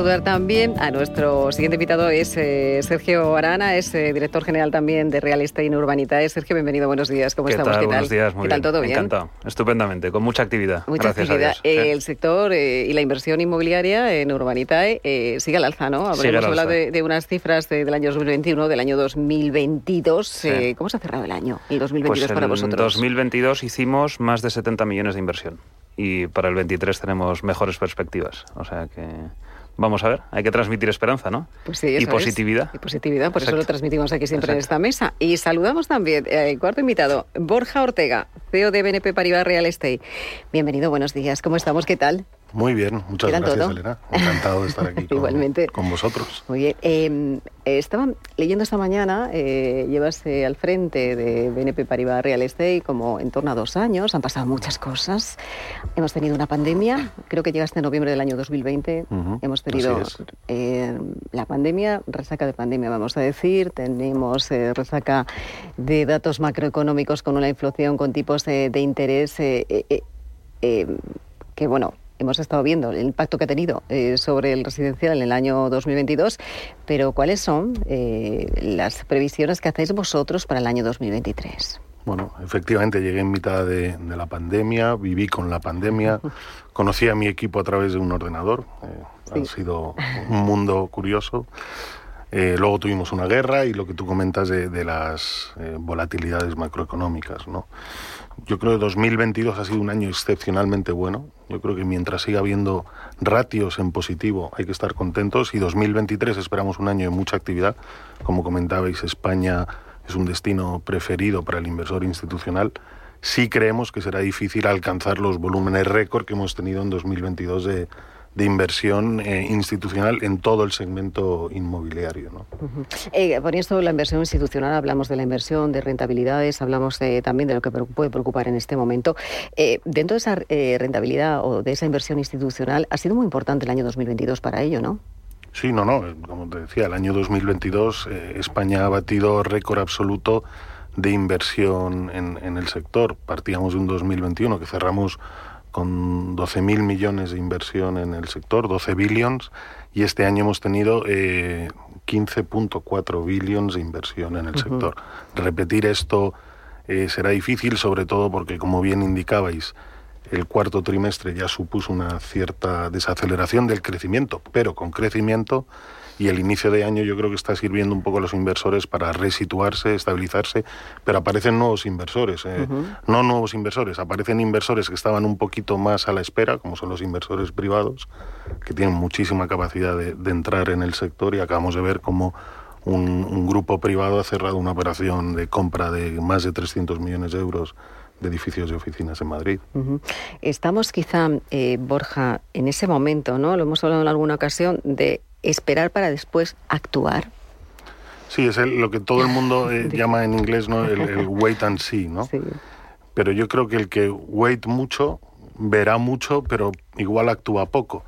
Saludar también a nuestro siguiente invitado, es eh, Sergio Arana, es eh, director general también de Real Estate en Urbanitae. Sergio, bienvenido, buenos días, ¿cómo estamos? ¿Qué tal? Buenos días, muy ¿Qué tal, todo bien? Encantado, estupendamente, con mucha actividad. Mucha Gracias actividad. A Dios. El sector eh, y la inversión inmobiliaria en Urbanitae sigue al alza, ¿no? Habremos hablado de, de, unas cifras de, del año 2021, del año 2022. Sí. ¿Cómo se ha cerrado el año, el 2022 pues para vosotros? En 2022 hicimos más de 70 millones de inversión y para el 23 tenemos mejores perspectivas. O sea que vamos a ver, hay que transmitir esperanza, ¿no? Pues sí, y positividad. Es. Y positividad, por Exacto. eso lo transmitimos aquí siempre Exacto. en esta mesa. Y saludamos también al eh, cuarto invitado, Borja Ortega, CEO de BNP Paribas Real Estate. Bienvenido, buenos días, ¿cómo estamos? ¿Qué tal? Muy bien, muchas gracias, todo? Elena. Encantado de estar aquí con, Igualmente. con vosotros. Muy bien. Eh, estaba leyendo esta mañana, eh, llevas eh, al frente de BNP Paribas Real Estate como en torno a dos años, han pasado muchas cosas. Hemos tenido una pandemia, creo que llegaste en noviembre del año 2020. Uh -huh. Hemos tenido eh, la pandemia, resaca de pandemia, vamos a decir. Tenemos eh, resaca de datos macroeconómicos con una inflación con tipos de, de interés eh, que, bueno, hemos estado viendo el impacto que ha tenido eh, sobre el residencial en el año 2022, pero ¿cuáles son eh, las previsiones que hacéis vosotros para el año 2023? Bueno, efectivamente llegué en mitad de, de la pandemia, viví con la pandemia, conocí a mi equipo a través de un ordenador, eh, sí. ha sido un mundo curioso. Eh, luego tuvimos una guerra y lo que tú comentas de, las eh, volatilidades macroeconómicas, ¿no? Yo creo que 2022 ha sido un año excepcionalmente bueno. Yo creo que mientras siga habiendo ratios en positivo hay que estar contentos y 2023 esperamos un año de mucha actividad. Como comentabais, España es un destino preferido para el inversor institucional. Sí creemos que será difícil alcanzar los volúmenes récord que hemos tenido en 2022 de, de inversión eh, institucional en todo el segmento inmobiliario. ¿no? Uh -huh. eh, por esto, la inversión institucional, hablamos de la inversión, de rentabilidades, hablamos de, también de lo que puede preocupar en este momento. Eh, dentro de esa eh, rentabilidad o de esa inversión institucional, ha sido muy importante el año 2022 para ello, ¿no? Sí, no, no, como te decía, el año 2022 eh, España ha batido récord absoluto de inversión en, en el sector. Partíamos de un 2021 que cerramos con 12.000 millones de inversión en el sector, 12 billions, y este año hemos tenido eh, 15.4 billions de inversión en el uh -huh. sector. Repetir esto eh, será difícil, sobre todo porque, como bien indicabais, el cuarto trimestre ya supuso una cierta desaceleración del crecimiento, pero con crecimiento y el inicio de año yo creo que está sirviendo un poco a los inversores para resituarse, estabilizarse, pero aparecen nuevos inversores, eh, uh -huh. no nuevos inversores, aparecen inversores que estaban un poquito más a la espera, como son los inversores privados, que tienen muchísima capacidad de, de entrar en el sector y acabamos de ver cómo un, un grupo privado ha cerrado una operación de compra de más de 300 millones de euros de edificios y oficinas en Madrid. Uh -huh. Estamos quizá, eh, Borja, en ese momento, ¿no? Lo hemos hablado en alguna ocasión, de esperar para después actuar. Sí, es el, lo que todo el mundo eh, llama en inglés ¿no? el, el, wait and see, ¿no? Sí. Pero yo creo que el que wait mucho verá mucho, pero igual actúa poco.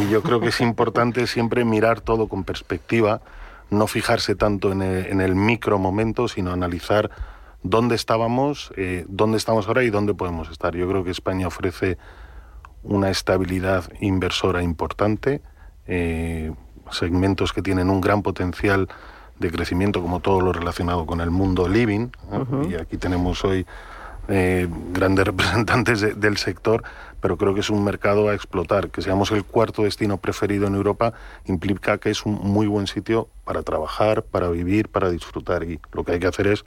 Y yo creo que es importante siempre mirar todo con perspectiva, no fijarse tanto en el, en el micro momento, sino analizar dónde estábamos, eh, dónde estamos ahora y dónde podemos estar. Yo creo que España ofrece una estabilidad inversora importante, eh, segmentos que tienen un gran potencial de crecimiento, como todo lo relacionado con el mundo living. -huh. Y aquí tenemos hoy eh, grandes representantes de, del sector, pero creo que es un mercado a explotar. Que seamos el cuarto destino preferido en Europa implica que es un muy buen sitio para trabajar, para vivir, para disfrutar. Y lo que hay que hacer es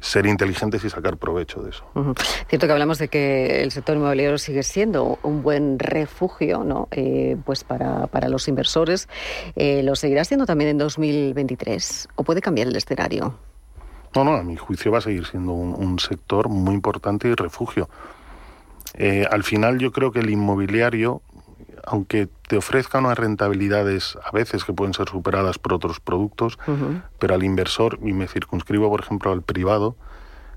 ser inteligentes y sacar provecho de eso. Uh -huh. Cierto que hablamos de que el sector inmobiliario sigue siendo un buen refugio ¿no? Eh, pues para, para, los inversores. Eh, ¿Lo seguirá siendo también en 2023? ¿O puede cambiar el escenario? No, no, a mi juicio va a seguir siendo un, un sector muy importante y refugio. Eh, al final yo creo que el inmobiliario, aunque te ofrezca unas rentabilidades a veces que pueden ser superadas por otros productos, uh -huh. pero al inversor, y me circunscribo por ejemplo al privado,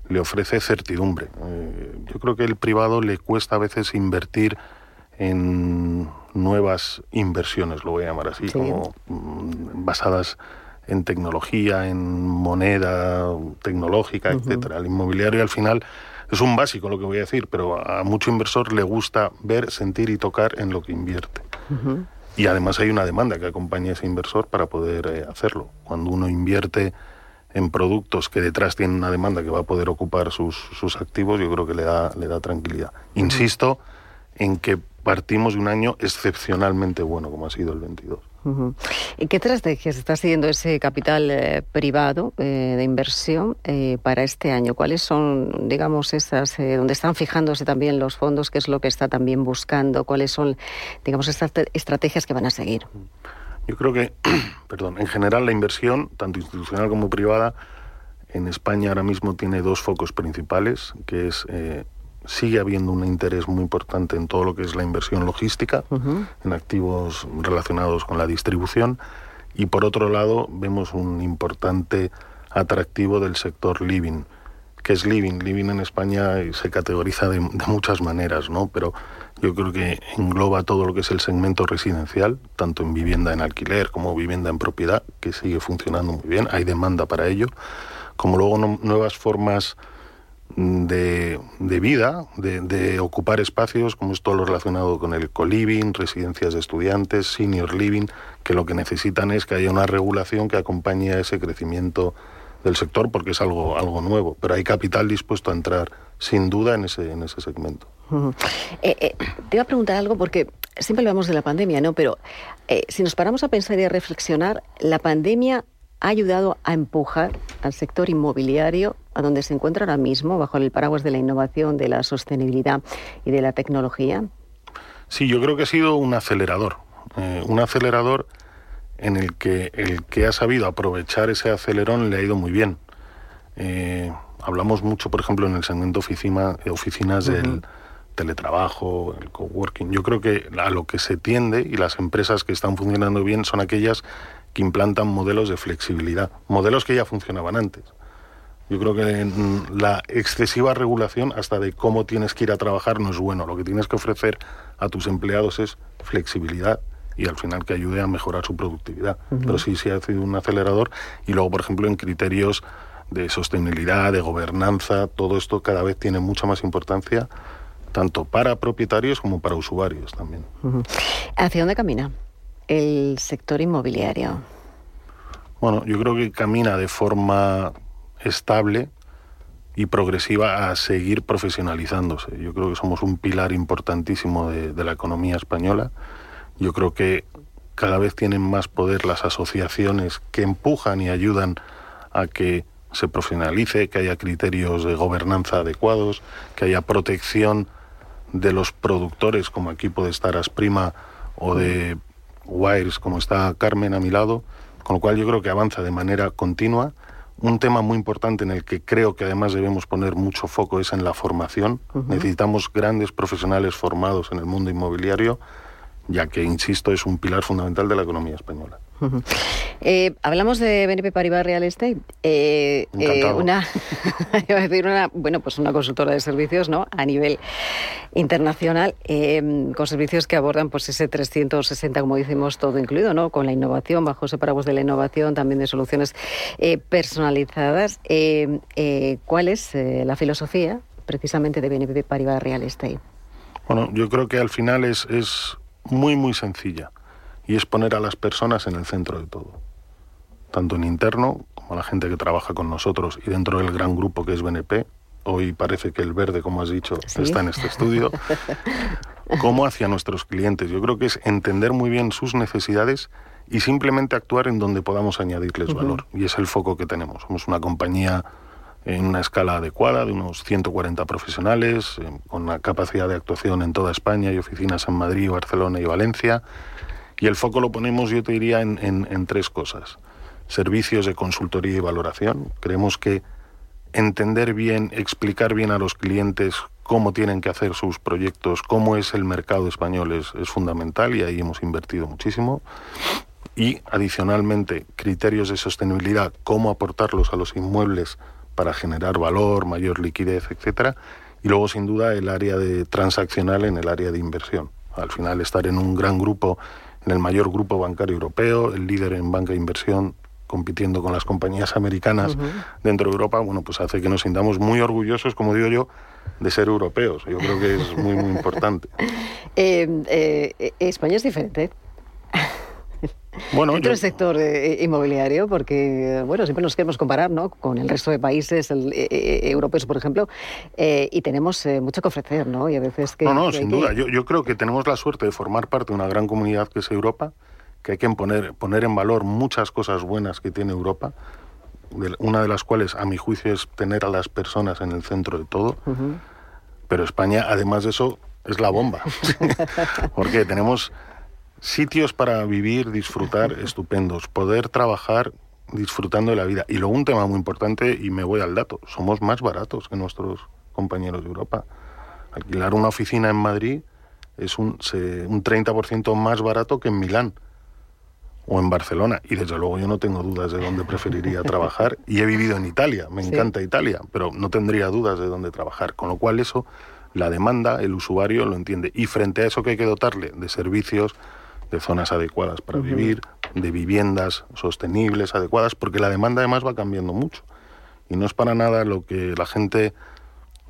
le ofrece certidumbre. Eh, yo creo que el privado le cuesta a veces invertir en nuevas inversiones, lo voy a llamar así, como mm, basadas en tecnología, en moneda tecnológica, etcétera. El inmobiliario al final es un básico lo que voy a decir, pero a mucho inversor le gusta ver, sentir y tocar en lo que invierte. Y además hay una demanda que acompaña a ese inversor para poder eh, hacerlo. Cuando uno invierte en productos que detrás tienen una demanda que va a poder ocupar sus, sus activos, yo creo que le da, le da tranquilidad. Insisto en que partimos de un año excepcionalmente bueno como ha sido el 22. ¿Y qué estrategias está siguiendo ese capital eh, privado eh, de inversión eh, para este año? ¿Cuáles son, digamos, esas, donde están fijándose también los fondos? ¿Qué es lo que está también buscando? ¿Cuáles son, digamos, estas estrategias que van a seguir? Yo creo que, perdón, en general la inversión, tanto institucional como privada, en España ahora mismo tiene dos focos principales, que es sigue habiendo un interés muy importante en todo lo que es la inversión logística, en activos relacionados con la distribución, y por otro lado vemos un importante atractivo del sector living. ¿Qué es living? Living en España se categoriza de, muchas maneras, ¿no? Pero yo creo que engloba todo lo que es el segmento residencial, tanto en vivienda en alquiler como vivienda en propiedad, que sigue funcionando muy bien, hay demanda para ello, como luego nuevas formas de, vida, de, ocupar espacios, como es todo lo relacionado con el co-living, residencias de estudiantes, senior living, que lo que necesitan es que haya una regulación que acompañe a ese crecimiento del sector, porque es algo, algo nuevo. Pero hay capital dispuesto a entrar, sin duda, en ese, en ese segmento. Eh, eh, te iba a preguntar algo porque siempre hablamos de la pandemia, ¿no? Pero eh, si nos paramos a pensar y a reflexionar, la pandemia ha ayudado a empujar al sector inmobiliario a donde se encuentra ahora mismo, bajo el paraguas de la innovación, de la sostenibilidad y de la tecnología? Sí, yo creo que ha sido un acelerador, eh, un acelerador en el que el que ha sabido aprovechar ese acelerón le ha ido muy bien. Eh, hablamos mucho, por ejemplo, en el segmento oficina, oficinas del teletrabajo, el coworking. Yo creo que a lo que se tiende y las empresas que están funcionando bien son aquellas que implantan modelos de flexibilidad, modelos que ya funcionaban antes. Yo creo que la excesiva regulación hasta de cómo tienes que ir a trabajar no es bueno. Lo que tienes que ofrecer a tus empleados es flexibilidad y al final que ayude a mejorar su productividad. Pero sí, sí ha sido un acelerador. Y luego, por ejemplo, en criterios de sostenibilidad, de gobernanza, todo esto cada vez tiene mucha más importancia, tanto para propietarios como para usuarios también. ¿Hacia dónde camina? el sector inmobiliario? Bueno, yo creo que camina de forma estable y progresiva a seguir profesionalizándose. Yo creo que somos un pilar importantísimo de, la economía española. Yo creo que cada vez tienen más poder las asociaciones que empujan y ayudan a que se profesionalice, que haya criterios de gobernanza adecuados, que haya protección de los productores, como aquí puede estar Asprima, o de Wires, como está Carmen a mi lado, con lo cual yo creo que avanza de manera continua. Un tema muy importante en el que creo que además debemos poner mucho foco es en la formación. Necesitamos grandes profesionales formados en el mundo inmobiliario, ya que, insisto, es un pilar fundamental de la economía española. Eh, hablamos de BNP Paribas Real Estate. Eh, eh, una, iba a decir una, bueno, pues una consultora de servicios, ¿no? A nivel internacional, con servicios que abordan, pues ese 360, como decimos, todo incluido, ¿no? Con la innovación, bajo ese paraguas de la innovación, también de soluciones personalizadas. ¿Cuál es la filosofía, precisamente, de BNP Paribas Real Estate? Bueno, yo creo que al final es, es muy, muy sencilla y es poner a las personas en el centro de todo, tanto en interno como la gente que trabaja con nosotros y dentro del gran grupo que es BNP. Hoy parece que el verde, como has dicho, está en este estudio, como hacia nuestros clientes. Yo creo que es entender muy bien sus necesidades y simplemente actuar en donde podamos añadirles valor. Y es el foco que tenemos. Somos una compañía en una escala adecuada de unos 140 profesionales, eh, con una capacidad de actuación en toda España y oficinas en Madrid, Barcelona y Valencia. Y el foco lo ponemos, yo te diría, en, tres cosas. Servicios de consultoría y valoración. Creemos que entender bien, explicar bien a los clientes cómo tienen que hacer sus proyectos, cómo es el mercado español es, es fundamental y ahí hemos invertido muchísimo. Y adicionalmente, criterios de sostenibilidad, cómo aportarlos a los inmuebles para generar valor, mayor liquidez, etcétera. Y luego, sin duda, el área de transaccional en el área de inversión. Al final estar en un gran grupo, en el mayor grupo bancario europeo, el líder en banca de inversión, compitiendo con las compañías americanas dentro de Europa, bueno, pues hace que nos sintamos muy orgullosos, como digo yo, de ser europeos. Yo creo que es muy, muy importante. Eh, eh, España es diferente. Bueno, dentro del sector eh, inmobiliario, porque bueno, siempre nos queremos comparar ¿no? con el resto de países europeos, por ejemplo, y tenemos mucho que ofrecer, ¿no? Y a veces que... No, no, sin duda. Yo, yo, creo que tenemos la suerte de formar parte de una gran comunidad que es Europa, que hay que poner, poner en valor muchas cosas buenas que tiene Europa, una de las cuales, a mi juicio, es tener a las personas en el centro de todo. Pero España, además de eso, es la bomba. Porque tenemos sitios para vivir, disfrutar estupendos, poder trabajar disfrutando de la vida. Y luego un tema muy importante, y me voy al dato, somos más baratos que nuestros compañeros de Europa. Alquilar una oficina en Madrid es un, un 30% más barato que en Milán o en Barcelona. Y desde luego yo no tengo dudas de dónde preferiría trabajar. Y he vivido en Italia, me encanta Italia, pero no tendría dudas de dónde trabajar. Con lo cual eso, la demanda, el usuario lo entiende. Y frente a eso que hay que dotarle de servicios, de zonas adecuadas para vivir, de viviendas sostenibles, adecuadas, porque la demanda además va cambiando mucho. Y no es para nada lo que la gente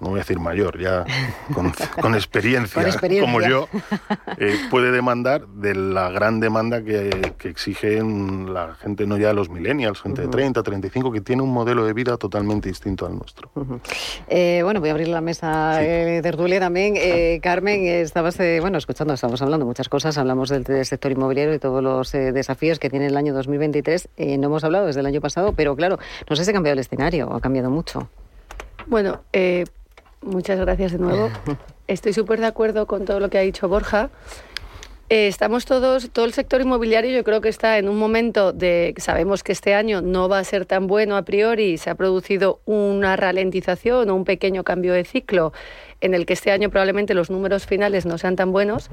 no voy a decir mayor, ya con, experiencia, como yo, eh, puede demandar de la gran demanda que, que, exigen la gente, no ya los millennials, gente de 30, 35, que tiene un modelo de vida totalmente distinto al nuestro. Eh, bueno, voy a abrir la mesa de tertulia también. Eh, Carmen, estabas, bueno, escuchando, estamos hablando de muchas cosas, hablamos del, sector inmobiliario y todos los desafíos que tiene el año 2023. no hemos hablado desde el año pasado, pero claro, no sé si ha cambiado el escenario, ha cambiado mucho. Bueno, Muchas gracias de nuevo. Estoy súper de acuerdo con todo lo que ha dicho Borja. Eh, estamos todos, todo el sector inmobiliario yo creo que está en un momento de, sabemos que este año no va a ser tan bueno a priori, se ha producido una ralentización o un pequeño cambio de ciclo en el que este año probablemente los números finales no sean tan buenos,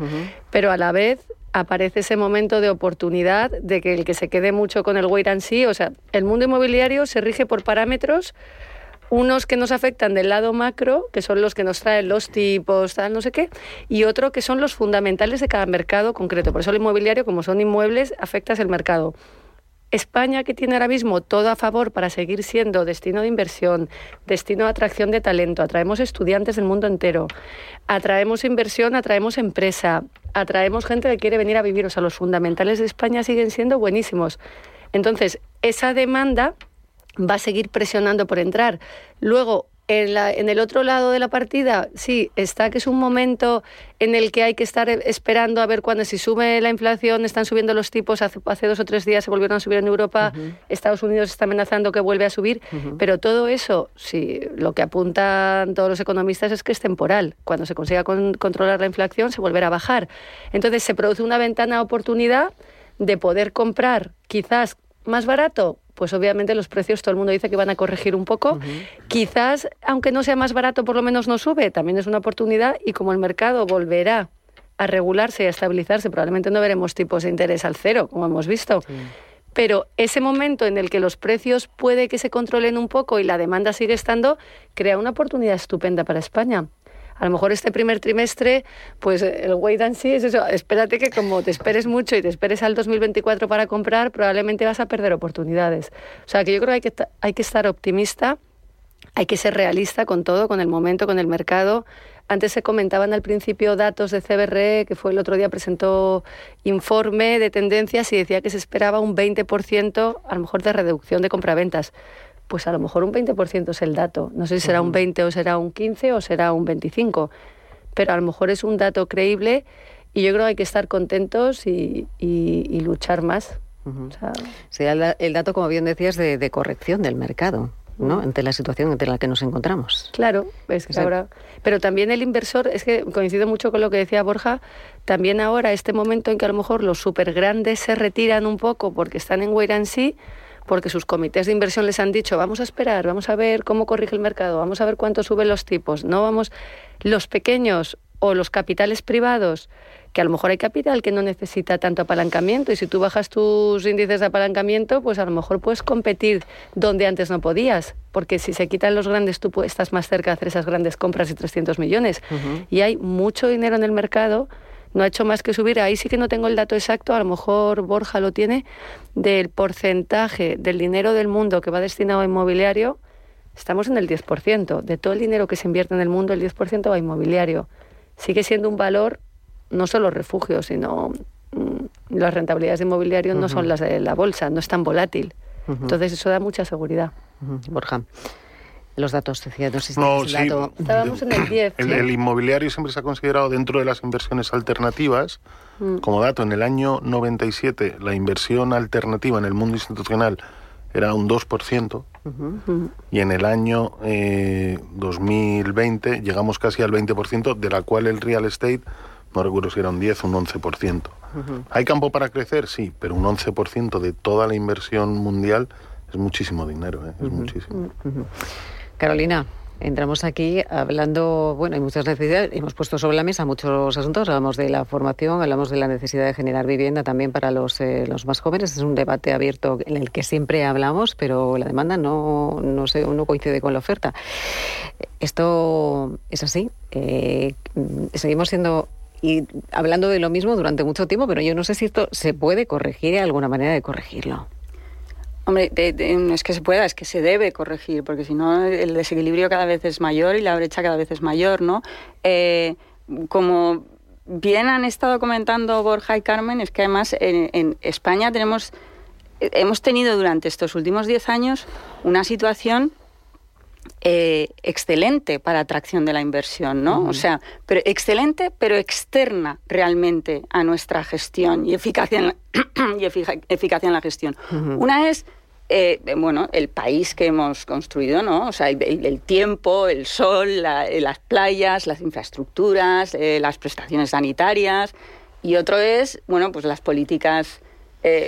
pero a la vez aparece ese momento de oportunidad de que el que se quede mucho con el wait and see, o sea, el mundo inmobiliario se rige por parámetros unos que nos afectan del lado macro, que son los que nos traen los tipos, tal, no sé qué, y otro que son los fundamentales de cada mercado concreto. Por eso el inmobiliario, como son inmuebles, afecta el mercado. España, que tiene ahora mismo todo a favor para seguir siendo destino de inversión, destino de atracción de talento, atraemos estudiantes del mundo entero, atraemos inversión, atraemos empresa, atraemos gente que quiere venir a vivir, o sea, los fundamentales de España siguen siendo buenísimos. Entonces, esa demanda va a seguir presionando por entrar. Luego, en, la, en, el otro lado de la partida, sí, está que es un momento en el que hay que estar esperando a ver cuándo, si sube la inflación, están subiendo los tipos, hace, hace dos o tres días se volvieron a subir en Europa, Estados Unidos está amenazando que vuelve a subir, pero todo eso, sí, lo que apuntan todos los economistas es que es temporal. Cuando se consiga controlar la inflación, se volverá a bajar. Entonces se produce una ventana de oportunidad de poder comprar quizás más barato, pues obviamente los precios todo el mundo dice que van a corregir un poco. Quizás, aunque no sea más barato, por lo menos no sube, también es una oportunidad y como el mercado volverá a regularse y a estabilizarse, probablemente no veremos tipos de interés al cero, como hemos visto. Pero ese momento en el que los precios puede que se controlen un poco y la demanda sigue estando, crea una oportunidad estupenda para España a lo mejor este primer trimestre, pues el wait and see es eso. Espérate que como te esperes mucho y te esperes al 2024 para comprar, probablemente vas a perder oportunidades. O sea, que yo creo que hay que, hay que estar optimista, hay que ser realista con todo, con el momento, con el mercado. Antes se comentaban al principio datos de CBRE, que fue el otro día presentó informe de tendencias y decía que se esperaba un 20% a lo mejor de reducción de compraventas pues a lo mejor un 20% es el dato. No sé si será un 20 o será un 15 o será un 25, pero a lo mejor es un dato creíble y yo creo que hay que estar contentos y, luchar más. Será el, dato, como bien decías, de, corrección del mercado. ¿no? ante la situación entre la que nos encontramos. Claro, es que ahora. Pero también el inversor, es que coincido mucho con lo que decía Borja, también ahora, este momento en que a lo mejor los super grandes se retiran un poco porque están en wait and see, porque sus comités de inversión les han dicho, vamos a esperar, vamos a ver cómo corrige el mercado, vamos a ver cuánto suben los tipos, no vamos los pequeños o los capitales privados, que a lo mejor hay capital que no necesita tanto apalancamiento y si tú bajas tus índices de apalancamiento, pues a lo mejor puedes competir donde antes no podías, porque si se quitan los grandes tú estás más cerca de hacer esas grandes compras de 300 millones. Y hay mucho dinero en el mercado no ha hecho más que subir. Ahí sí que no tengo el dato exacto, a lo mejor Borja lo tiene, del porcentaje del dinero del mundo que va destinado a inmobiliario. Estamos en el 10%. De todo el dinero que se invierte en el mundo, el 10% va a inmobiliario. Sigue siendo un valor no solo refugio, sino mm, las rentabilidades de inmobiliario no son las de la bolsa, no es tan volátil. Entonces eso da mucha seguridad. Borja. Los datos, decía, no sí. dato. Estábamos en el 10. El, inmobiliario siempre se ha considerado dentro de las inversiones alternativas. Mm. Como dato, en el año 97 la inversión alternativa en el mundo institucional era un 2%. Y en el año 2020 eh, llegamos casi al 20%, de la cual el real estate, no recuerdo si era un 10 o un 11%. ¿Hay campo para crecer? Sí, pero un 11% de toda la inversión mundial es muchísimo dinero, ¿eh? es muchísimo. Carolina, entramos aquí hablando, bueno, hay muchas necesidades, hemos puesto sobre la mesa muchos asuntos, hablamos de la formación, hablamos de la necesidad de generar vivienda también para los, eh, los más jóvenes, es un debate abierto en el que siempre hablamos, pero la demanda no, no, coincide con la oferta. Esto es así, eh, seguimos siendo y hablando de lo mismo durante mucho tiempo, pero yo no sé si esto se puede corregir, alguna manera de corregirlo. Hombre, no es que se pueda, es que se debe corregir, porque si no el desequilibrio cada vez es mayor y la brecha cada vez es mayor, ¿no? Eh, como bien han estado comentando Borja y Carmen, es que además en, España tenemos, hemos tenido durante estos últimos 10 años una situación eh, excelente para atracción de la inversión, ¿no? O sea, pero excelente, pero externa realmente a nuestra gestión y eficacia en la, y eficacia en la gestión. Una es eh, bueno, el país que hemos construido, ¿no? O sea, el, tiempo, el sol, las playas, las infraestructuras, eh, las prestaciones sanitarias. Y otro es, bueno, pues las políticas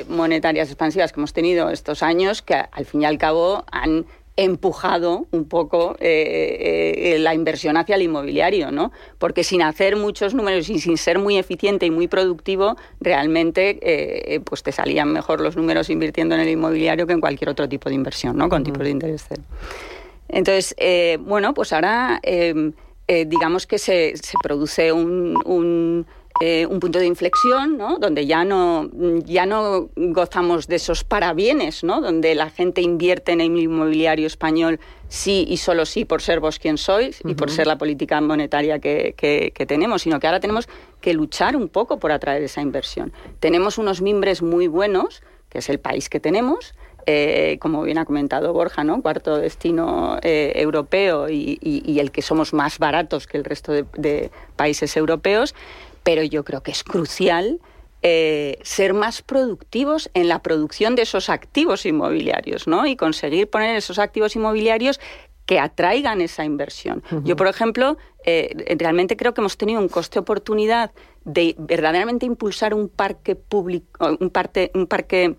monetarias expansivas que hemos tenido estos años, que al fin y al cabo han empujado un poco eh, eh, la inversión hacia el inmobiliario, ¿no? Porque sin hacer muchos números y sin ser muy eficiente y muy productivo, realmente eh, pues te salían mejor los números invirtiendo en el inmobiliario que en cualquier otro tipo de inversión, ¿no? Con tipos de interés cero. Entonces, bueno, pues ahora digamos que se, se produce un eh, un punto de inflexión, ¿no? donde ya no, ya no gozamos de esos parabienes, ¿no? donde la gente invierte en el inmobiliario español sí y solo sí por ser vos quien sois y por ser la política monetaria que, que, tenemos, sino que ahora tenemos que luchar un poco por atraer esa inversión. Tenemos unos mimbres muy buenos, que es el país que tenemos, eh, como bien ha comentado Borja, ¿no? cuarto destino eh, europeo y, y, el que somos más baratos que el resto de, de países europeos, pero yo creo que es crucial eh, ser más productivos en la producción de esos activos inmobiliarios, ¿no? Y conseguir poner esos activos inmobiliarios que atraigan esa inversión. Yo, por ejemplo, eh, realmente creo que hemos tenido un coste oportunidad de verdaderamente impulsar un parque público, un, un parque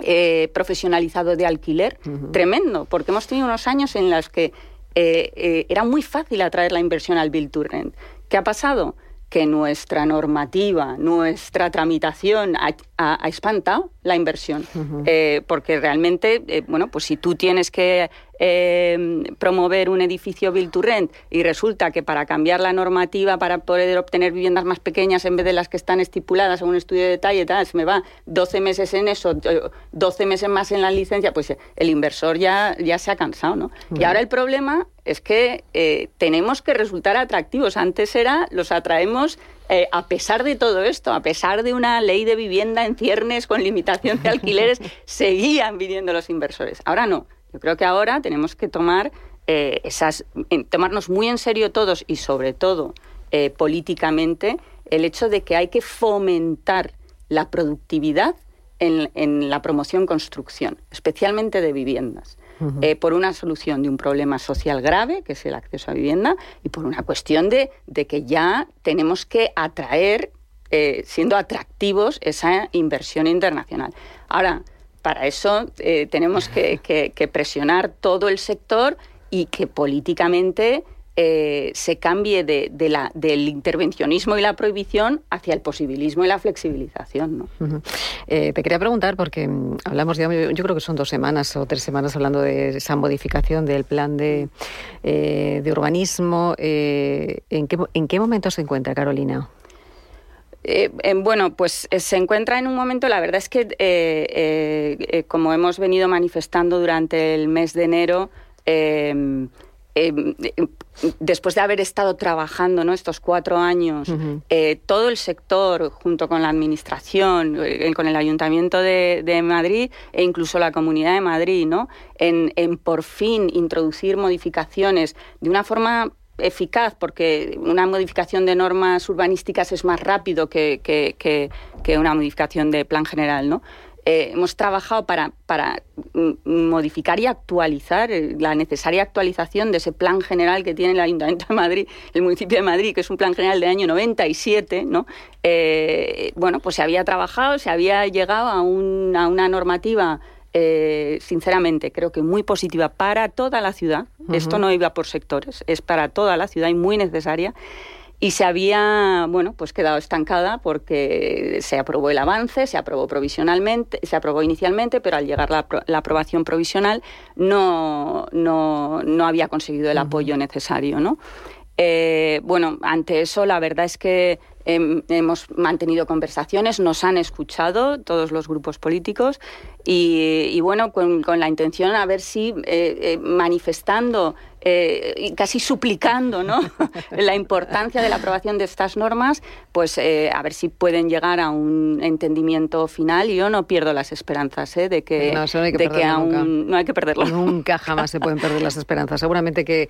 eh, profesionalizado de alquiler tremendo, porque hemos tenido unos años en los que era muy fácil atraer la inversión al Build to Rent. ¿Qué ha pasado? Que nuestra normativa, nuestra tramitación ha, espantado la inversión. Eh, porque realmente, eh, bueno, pues si tú tienes que eh, promover un edificio Build to Rent y resulta que para cambiar la normativa para poder obtener viviendas más pequeñas en vez de las que están estipuladas en un estudio de detalle, tal, se me va 12 meses en eso, 12 meses más en la licencia, pues el inversor ya, ya se ha cansado, ¿no? Y ahora el problema es que eh, tenemos que resultar atractivos. Antes era, los atraemos eh, a pesar de todo esto, a pesar de una ley de vivienda en ciernes con limitación de alquileres, seguían viniendo los inversores. Ahora no. Yo creo que ahora tenemos que tomar eh, esas, tomarnos muy en serio todos y sobre todo políticamente el hecho de que hay que fomentar la productividad en, en la promoción construcción, especialmente de viviendas. Eh, por una solución de un problema social grave, que es el acceso a vivienda, y por una cuestión de, que ya tenemos que atraer, eh, siendo atractivos, esa inversión internacional. Ahora, para eso eh, tenemos que presionar todo el sector y que políticamente eh, se cambie de, la, del intervencionismo y la prohibición hacia el posibilismo y la flexibilización. Eh, te quería preguntar, porque mm, hablamos, ya, yo creo que son dos semanas o tres semanas hablando de esa modificación del plan de, eh, de urbanismo. ¿en, qué, ¿En qué momento se encuentra, Carolina? Eh, bueno, pues se encuentra en un momento, la verdad es que, como hemos venido manifestando durante el mes de enero, después de haber estado trabajando ¿no? estos cuatro años, todo el sector, junto con la Administración, con el Ayuntamiento de, Madrid e incluso la Comunidad de Madrid, ¿no? en, por fin introducir modificaciones de una forma eficaz porque una modificación de normas urbanísticas es más rápido que, que, una modificación de plan general, ¿no? Eh, hemos trabajado para, para, modificar y actualizar eh, la necesaria actualización de ese plan general que tiene el Ayuntamiento de Madrid, el municipio de Madrid, que es un plan general del año 97, ¿no? Eh, bueno, pues se había trabajado, se había llegado a, una normativa eh, sinceramente, creo que muy positiva para toda la ciudad. Esto no iba por sectores, es para toda la ciudad y muy necesaria. Y se había, bueno, pues quedado estancada porque se aprobó el avance, se aprobó provisionalmente, se aprobó inicialmente, pero al llegar la, aprobación provisional no, no, no, había conseguido el apoyo necesario, ¿no? Eh, bueno, ante eso, la verdad es que hemos mantenido conversaciones, nos han escuchado todos los grupos políticos y, bueno, con, la intención a ver si eh, eh, manifestando eh, y casi suplicando ¿no? la importancia de la aprobación de estas normas, pues a ver si pueden llegar a un entendimiento final. Y yo no pierdo las esperanzas de que, no, hay que, de aún no hay que perderlo. Nunca jamás se pueden perder las esperanzas. Seguramente que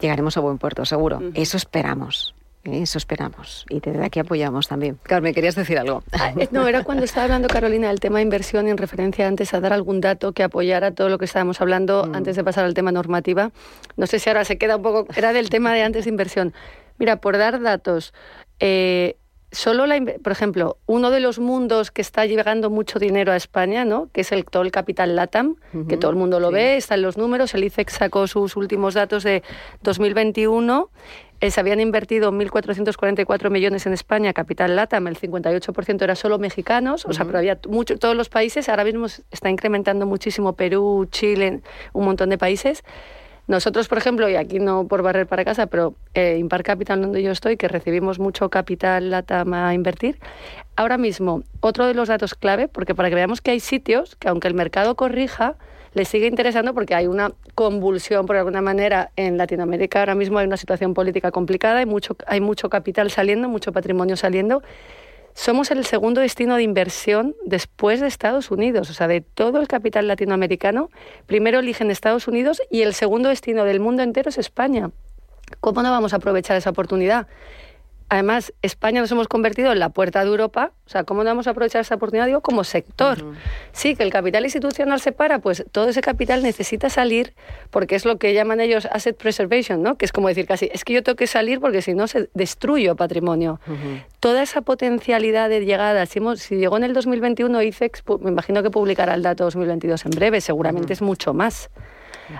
llegaremos a buen puerto, seguro. Eso esperamos. Eso esperamos y desde aquí apoyamos también. Carmen, ¿querías decir algo? Eh, no, era cuando estaba hablando Carolina del tema de inversión en referencia antes a dar algún dato que apoyara todo lo que estábamos hablando mm. antes de pasar al tema normativa. No sé si ahora se queda un poco... Era del tema de antes de inversión. Mira, por dar datos, eh, solo la, por ejemplo, uno de los mundos que está llegando mucho dinero a España, ¿no? que es el, todo el capital LATAM, que todo el mundo lo ve, están los números, el ICEX sacó sus últimos datos de 2021 eh, se habían invertido 1.444 millones en España, capital LATAM, el 58% era solo mexicanos, o sea, pero había mucho, todos los países, ahora mismo está incrementando muchísimo Perú, Chile, un montón de países. Nosotros, por ejemplo, y aquí no por barrer para casa, pero eh, Impar Capital, donde yo estoy, que recibimos mucho capital LATAM a invertir, ahora mismo, otro de los datos clave, porque para que veamos que hay sitios que aunque el mercado corrija, les sigue interesando porque hay una convulsión, por alguna manera, en Latinoamérica ahora mismo hay una situación política complicada, hay mucho, hay mucho capital saliendo, mucho patrimonio saliendo. Somos el segundo destino de inversión después de Estados Unidos, o sea, de todo el capital latinoamericano. Primero eligen Estados Unidos y el segundo destino del mundo entero es España. ¿Cómo no vamos a aprovechar esa oportunidad? Además, España nos hemos convertido en la puerta de Europa. O sea, ¿cómo no vamos a aprovechar esa oportunidad? Digo, como sector. Sí, que el capital institucional se para, pues todo ese capital necesita salir porque es lo que llaman ellos asset preservation, ¿no? Que es como decir casi, es que yo tengo que salir porque si no se destruyo patrimonio. Toda esa potencialidad de llegada, si, si, llegó en el 2021 ICEX, me imagino que publicará el dato 2022 en breve, seguramente es mucho más.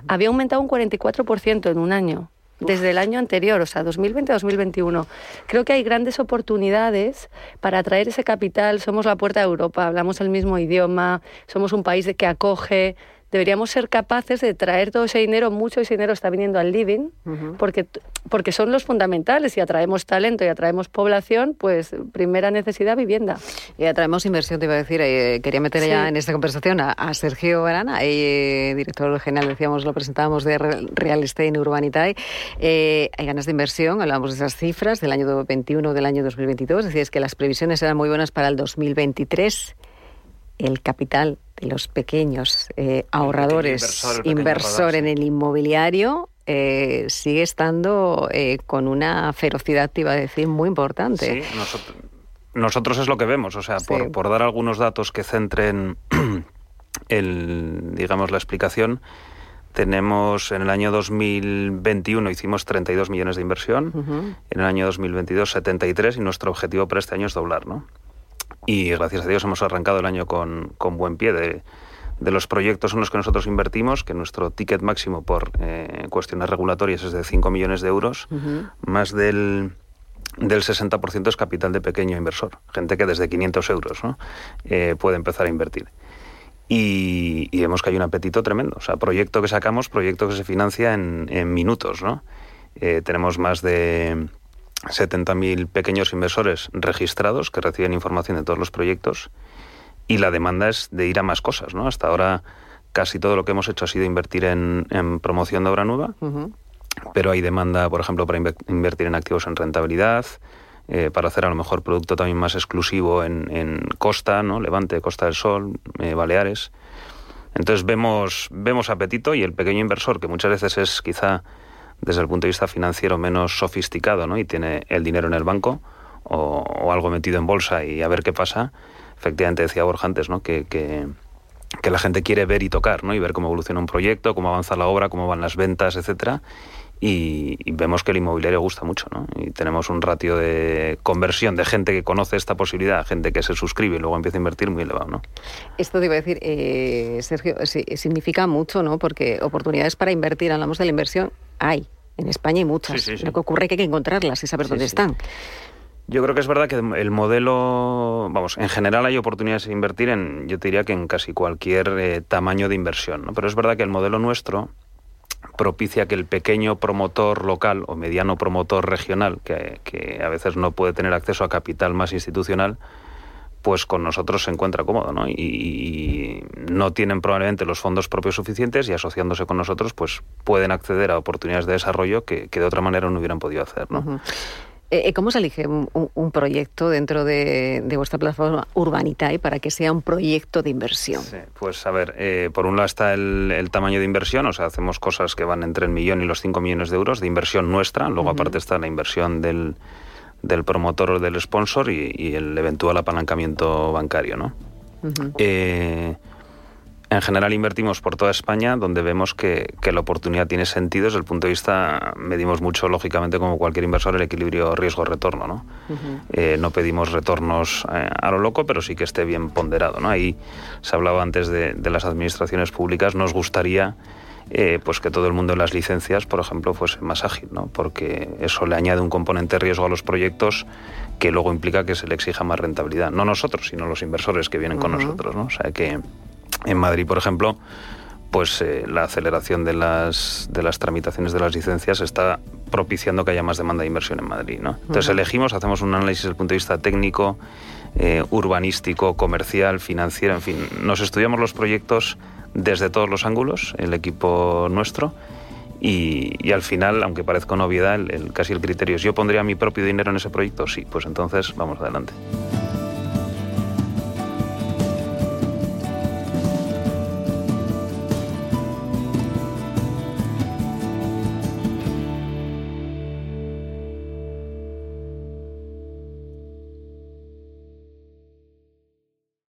Había aumentado un 44% en un año desde el año anterior, o sea, 2020 2021. Creo que hay grandes oportunidades para atraer ese capital. Somos la puerta de Europa, hablamos el mismo idioma, somos un país que acoge, deberíamos ser capaces de traer todo ese dinero, mucho ese dinero está viniendo al living, porque, porque son los fundamentales y atraemos talento y atraemos población, pues primera necesidad, vivienda. Y atraemos inversión, te iba a decir, eh, quería meter ya en esta conversación a, Sergio Arana, eh, director general, decíamos, lo presentábamos de Real Estate en Urbanitae. Eh, hay ganas de inversión, hablamos de esas cifras del año 2021, del año 2022, decías que las previsiones eran muy buenas para el 2023 el capital de los pequeños eh, ahorradores, inversor, en el inmobiliario, eh, sigue estando eh, con una ferocidad, te iba a decir, muy importante. Sí, nosotros, es lo que vemos, o sea, por, por, dar algunos datos que centren el, digamos, la explicación, tenemos en el año 2021 hicimos 32 millones de inversión, en el año 2022 73 y nuestro objetivo para este año es doblar, ¿no? Y gracias a Dios hemos arrancado el año con, con buen pie de, de, los proyectos en los que nosotros invertimos, que nuestro ticket máximo por eh, cuestiones regulatorias es de 5 millones de euros, más del, del 60% es capital de pequeño inversor, gente que desde 500 euros ¿no? eh, puede empezar a invertir. Y, y, vemos que hay un apetito tremendo. O sea, proyecto que sacamos, proyecto que se financia en, en minutos, ¿no? Eh, tenemos más de 70.000 pequeños inversores registrados que reciben información de todos los proyectos y la demanda es de ir a más cosas, ¿no? Hasta ahora casi todo lo que hemos hecho ha sido invertir en, promoción de obra nueva, pero hay demanda, por ejemplo, para invertir en activos en rentabilidad, eh, para hacer a lo mejor producto también más exclusivo en, costa, ¿no? Levante, Costa del Sol, eh, Baleares. Entonces vemos, vemos apetito y el pequeño inversor, que muchas veces es quizá desde el punto de vista financiero menos sofisticado ¿no? y tiene el dinero en el banco o, algo metido en bolsa y a ver qué pasa, efectivamente decía Borja antes ¿no? que, que, la gente quiere ver y tocar ¿no? y ver cómo evoluciona un proyecto, cómo avanza la obra, cómo van las ventas, etcétera y, vemos que el inmobiliario gusta mucho, ¿no? Y tenemos un ratio de conversión de gente que conoce esta posibilidad, gente que se suscribe y luego empieza a invertir muy elevado, ¿no? Esto te iba a decir, eh, Sergio, significa mucho, ¿no? Porque oportunidades para invertir, hablamos de la inversión, hay. En España hay muchas. Lo que ocurre es que hay que encontrarlas y saber dónde están. Yo creo que es verdad que el modelo, vamos, en general hay oportunidades de invertir en, yo te diría que en casi cualquier eh, tamaño de inversión, ¿no? Pero es verdad que el modelo nuestro propicia que el pequeño promotor local o mediano promotor regional, que, a veces no puede tener acceso a capital más institucional, pues con nosotros se encuentra cómodo, ¿no? Y, no tienen probablemente los fondos propios suficientes y asociándose con nosotros, pues pueden acceder a oportunidades de desarrollo que, de otra manera no hubieran podido hacer, ¿no? ¿Cómo se elige un, proyecto dentro de, vuestra plataforma Urbanitae para que sea un proyecto de inversión? pues a ver, eh, por un lado está el, tamaño de inversión, o sea, hacemos cosas que van entre el millón y los 5 millones de euros de inversión nuestra, luego aparte está la inversión del, del promotor o del sponsor y, el eventual apalancamiento bancario, ¿no? En general invertimos por toda España donde vemos que, la oportunidad tiene sentido desde el punto de vista, medimos mucho, lógicamente, como cualquier inversor, el equilibrio riesgo-retorno. ¿no? Eh, no pedimos retornos eh, a lo loco, pero sí que esté bien ponderado. ¿no? Ahí se hablaba antes de, las administraciones públicas, nos gustaría eh, pues que todo el mundo en las licencias, por ejemplo, fuese más ágil, ¿no? porque eso le añade un componente de riesgo a los proyectos que luego implica que se le exija más rentabilidad. No nosotros, sino los inversores que vienen con nosotros. ¿no? O sea que en Madrid, por ejemplo, pues eh, la aceleración de las, de las tramitaciones de las licencias está propiciando que haya más demanda de inversión en Madrid. ¿no? Entonces elegimos, hacemos un análisis desde el punto de vista técnico, eh, urbanístico, comercial, financiero, en fin, nos estudiamos los proyectos desde todos los ángulos, el equipo nuestro, y, al final, aunque parezca una obviedad, el, casi el criterio es yo pondría mi propio dinero en ese proyecto, sí, pues entonces vamos adelante.